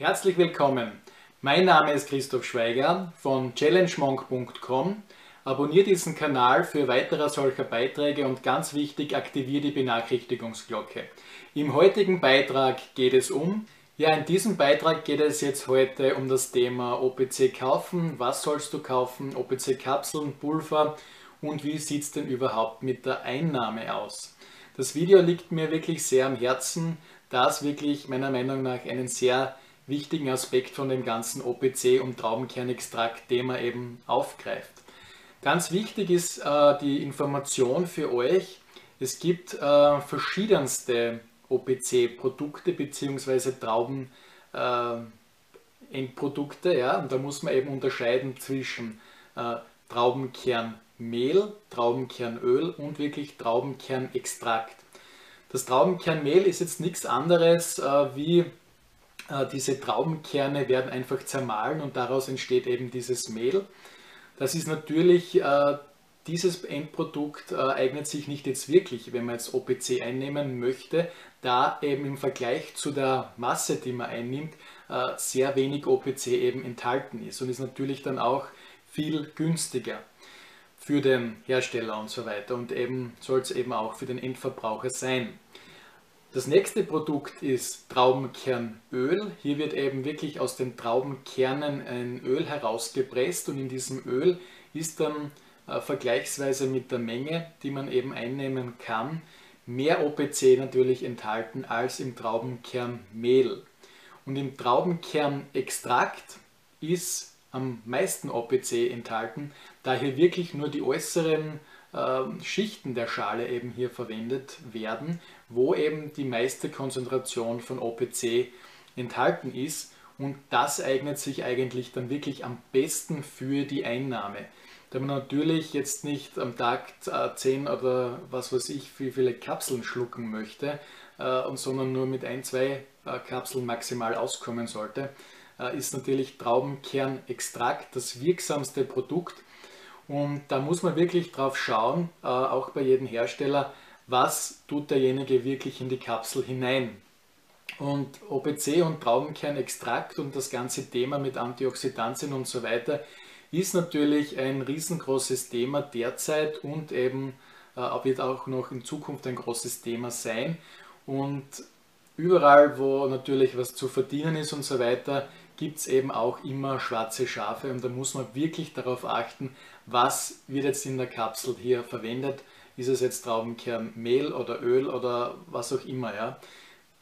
Herzlich willkommen. Mein Name ist Christoph Schweiger von challengemonk.com. Abonniere diesen Kanal für weitere solcher Beiträge und ganz wichtig, aktiviere die Benachrichtigungsglocke. Im heutigen Beitrag geht es um ja, in diesem Beitrag geht es jetzt heute um das Thema OPC kaufen. Was sollst du kaufen? OPC Kapseln, Pulver und wie sieht es denn überhaupt mit der Einnahme aus? Das Video liegt mir wirklich sehr am Herzen, da es wirklich meiner Meinung nach einen sehr wichtigen Aspekt von dem ganzen OPC und Traubenkernextrakt-Thema eben aufgreift. Ganz wichtig ist äh, die Information für euch. Es gibt äh, verschiedenste OPC-Produkte bzw. Trauben-Endprodukte. Äh, ja? Und da muss man eben unterscheiden zwischen äh, Traubenkernmehl, Traubenkernöl und wirklich Traubenkernextrakt. Das Traubenkernmehl ist jetzt nichts anderes äh, wie diese Traubenkerne werden einfach zermahlen und daraus entsteht eben dieses Mehl. Das ist natürlich äh, dieses Endprodukt äh, eignet sich nicht jetzt wirklich, wenn man jetzt OPC einnehmen möchte, da eben im Vergleich zu der Masse, die man einnimmt, äh, sehr wenig OPC eben enthalten ist und ist natürlich dann auch viel günstiger für den Hersteller und so weiter und eben soll es eben auch für den Endverbraucher sein. Das nächste Produkt ist Traubenkernöl. Hier wird eben wirklich aus den Traubenkernen ein Öl herausgepresst und in diesem Öl ist dann äh, vergleichsweise mit der Menge, die man eben einnehmen kann, mehr OPC natürlich enthalten als im Traubenkernmehl. Und im Traubenkernextrakt ist am meisten OPC enthalten, da hier wirklich nur die äußeren äh, Schichten der Schale eben hier verwendet werden, wo eben die meiste Konzentration von OPC enthalten ist. Und das eignet sich eigentlich dann wirklich am besten für die Einnahme da man natürlich jetzt nicht am Tag 10 äh, oder was weiß ich, wie viele Kapseln schlucken möchte, äh, und sondern nur mit ein, zwei äh, Kapseln maximal auskommen sollte, ist natürlich Traubenkernextrakt das wirksamste Produkt. Und da muss man wirklich drauf schauen, auch bei jedem Hersteller, was tut derjenige wirklich in die Kapsel hinein. Und OPC und Traubenkernextrakt und das ganze Thema mit Antioxidantien und so weiter ist natürlich ein riesengroßes Thema derzeit und eben äh, wird auch noch in Zukunft ein großes Thema sein. Und überall, wo natürlich was zu verdienen ist und so weiter, gibt es eben auch immer schwarze Schafe und da muss man wirklich darauf achten, was wird jetzt in der Kapsel hier verwendet. Ist es jetzt Traubenkernmehl oder Öl oder was auch immer. Ja.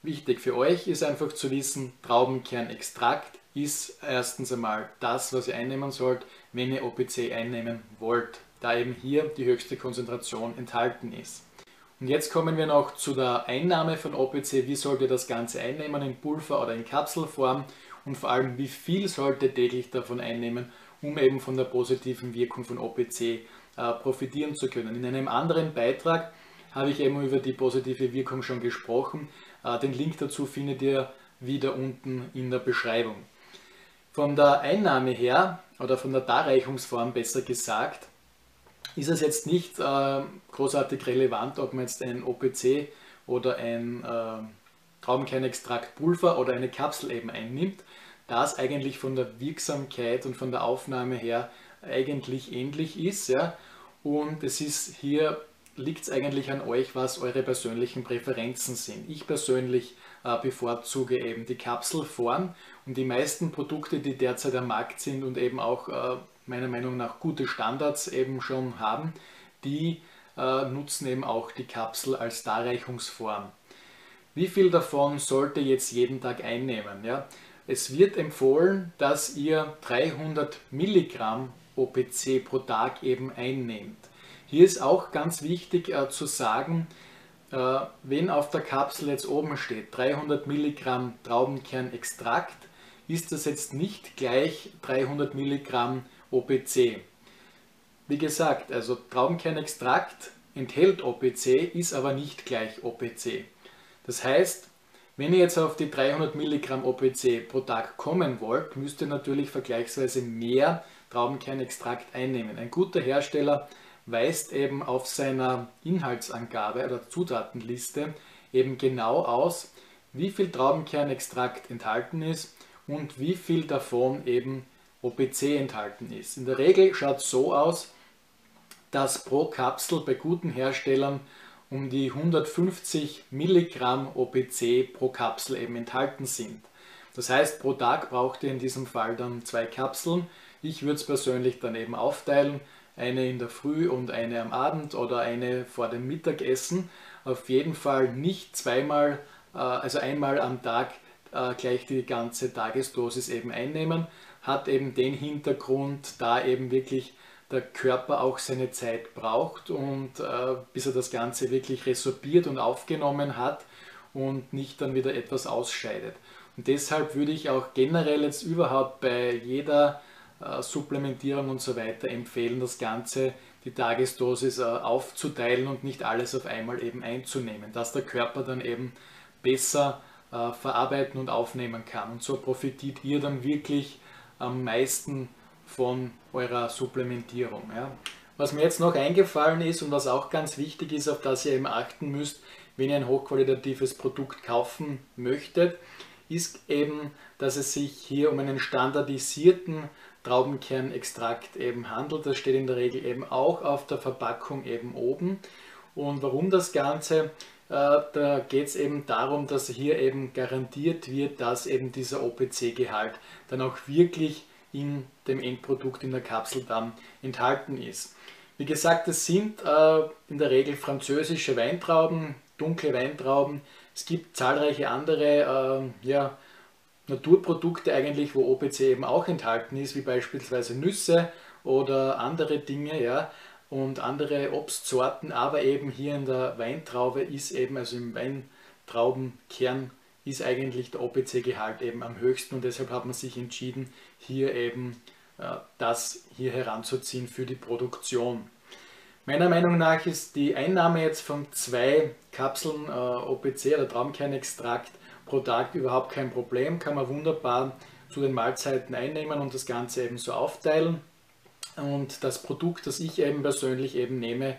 Wichtig für euch ist einfach zu wissen, Traubenkernextrakt ist erstens einmal das, was ihr einnehmen sollt, wenn ihr OPC einnehmen wollt, da eben hier die höchste Konzentration enthalten ist. Und jetzt kommen wir noch zu der Einnahme von OPC. Wie sollt ihr das Ganze einnehmen, in Pulver oder in Kapselform? Und vor allem, wie viel sollt ihr täglich davon einnehmen, um eben von der positiven Wirkung von OPC äh, profitieren zu können? In einem anderen Beitrag habe ich eben über die positive Wirkung schon gesprochen. Äh, den Link dazu findet ihr wieder unten in der Beschreibung. Von der Einnahme her oder von der Darreichungsform besser gesagt, ist es jetzt nicht äh, großartig relevant, ob man jetzt ein OPC oder ein äh, Traubenkernextraktpulver oder eine Kapsel eben einnimmt, da es eigentlich von der Wirksamkeit und von der Aufnahme her eigentlich ähnlich ist. Ja? Und es ist hier liegt es eigentlich an euch, was eure persönlichen Präferenzen sind. Ich persönlich äh, bevorzuge eben die Kapselform und die meisten Produkte, die derzeit am Markt sind und eben auch äh, meiner Meinung nach gute Standards eben schon haben, die äh, nutzen eben auch die Kapsel als Darreichungsform. Wie viel davon sollte jetzt jeden Tag einnehmen? Ja? Es wird empfohlen, dass ihr 300 Milligramm OPC pro Tag eben einnehmt. Hier ist auch ganz wichtig äh, zu sagen, äh, wenn auf der Kapsel jetzt oben steht 300 Milligramm Traubenkernextrakt, ist das jetzt nicht gleich 300 Milligramm OPC. Wie gesagt, also Traubenkernextrakt enthält OPC, ist aber nicht gleich OPC. Das heißt, wenn ihr jetzt auf die 300 Milligramm OPC pro Tag kommen wollt, müsst ihr natürlich vergleichsweise mehr Traubenkernextrakt einnehmen. Ein guter Hersteller weist eben auf seiner Inhaltsangabe oder Zutatenliste eben genau aus, wie viel Traubenkernextrakt enthalten ist und wie viel davon eben OPC enthalten ist. In der Regel schaut es so aus, dass pro Kapsel bei guten Herstellern um die 150 Milligramm OPC pro Kapsel eben enthalten sind. Das heißt, pro Tag braucht ihr in diesem Fall dann zwei Kapseln. Ich würde es persönlich dann eben aufteilen, eine in der Früh und eine am Abend oder eine vor dem Mittagessen. Auf jeden Fall nicht zweimal, äh, also einmal am Tag äh, gleich die ganze Tagesdosis eben einnehmen. Hat eben den Hintergrund, da eben wirklich der Körper auch seine Zeit braucht und äh, bis er das Ganze wirklich resorbiert und aufgenommen hat und nicht dann wieder etwas ausscheidet. Und deshalb würde ich auch generell jetzt überhaupt bei jeder äh, Supplementierung und so weiter empfehlen, das Ganze, die Tagesdosis äh, aufzuteilen und nicht alles auf einmal eben einzunehmen, dass der Körper dann eben besser äh, verarbeiten und aufnehmen kann. Und so profitiert ihr dann wirklich am meisten von eurer Supplementierung. Ja. Was mir jetzt noch eingefallen ist und was auch ganz wichtig ist, auf das ihr eben achten müsst, wenn ihr ein hochqualitatives Produkt kaufen möchtet, ist eben, dass es sich hier um einen standardisierten Traubenkernextrakt eben handelt. Das steht in der Regel eben auch auf der Verpackung eben oben. Und warum das Ganze? Äh, da geht es eben darum, dass hier eben garantiert wird, dass eben dieser OPC-Gehalt dann auch wirklich in dem Endprodukt in der Kapsel dann enthalten ist. Wie gesagt, es sind äh, in der Regel französische Weintrauben, dunkle Weintrauben. Es gibt zahlreiche andere äh, ja, Naturprodukte eigentlich, wo OPC eben auch enthalten ist, wie beispielsweise Nüsse oder andere Dinge, ja, und andere Obstsorten, aber eben hier in der Weintraube ist eben, also im Weintraubenkern ist eigentlich der OPC-Gehalt eben am höchsten und deshalb hat man sich entschieden, hier eben äh, das hier heranzuziehen für die Produktion. Meiner Meinung nach ist die Einnahme jetzt von zwei Kapseln äh, OPC oder Traumkernextrakt pro Tag überhaupt kein Problem, kann man wunderbar zu den Mahlzeiten einnehmen und das Ganze eben so aufteilen. Und das Produkt, das ich eben persönlich eben nehme,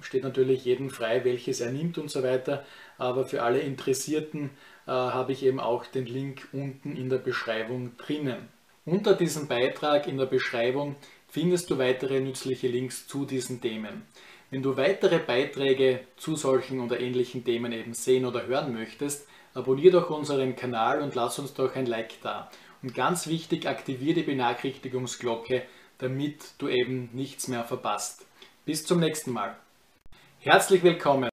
steht natürlich jedem frei, welches er nimmt und so weiter. Aber für alle Interessierten äh, habe ich eben auch den Link unten in der Beschreibung drinnen. Unter diesem Beitrag in der Beschreibung findest du weitere nützliche Links zu diesen Themen. Wenn du weitere Beiträge zu solchen oder ähnlichen Themen eben sehen oder hören möchtest, abonniere doch unseren Kanal und lass uns doch ein Like da. Und ganz wichtig, aktiviere die Benachrichtigungsglocke, damit du eben nichts mehr verpasst. Bis zum nächsten Mal. Herzlich willkommen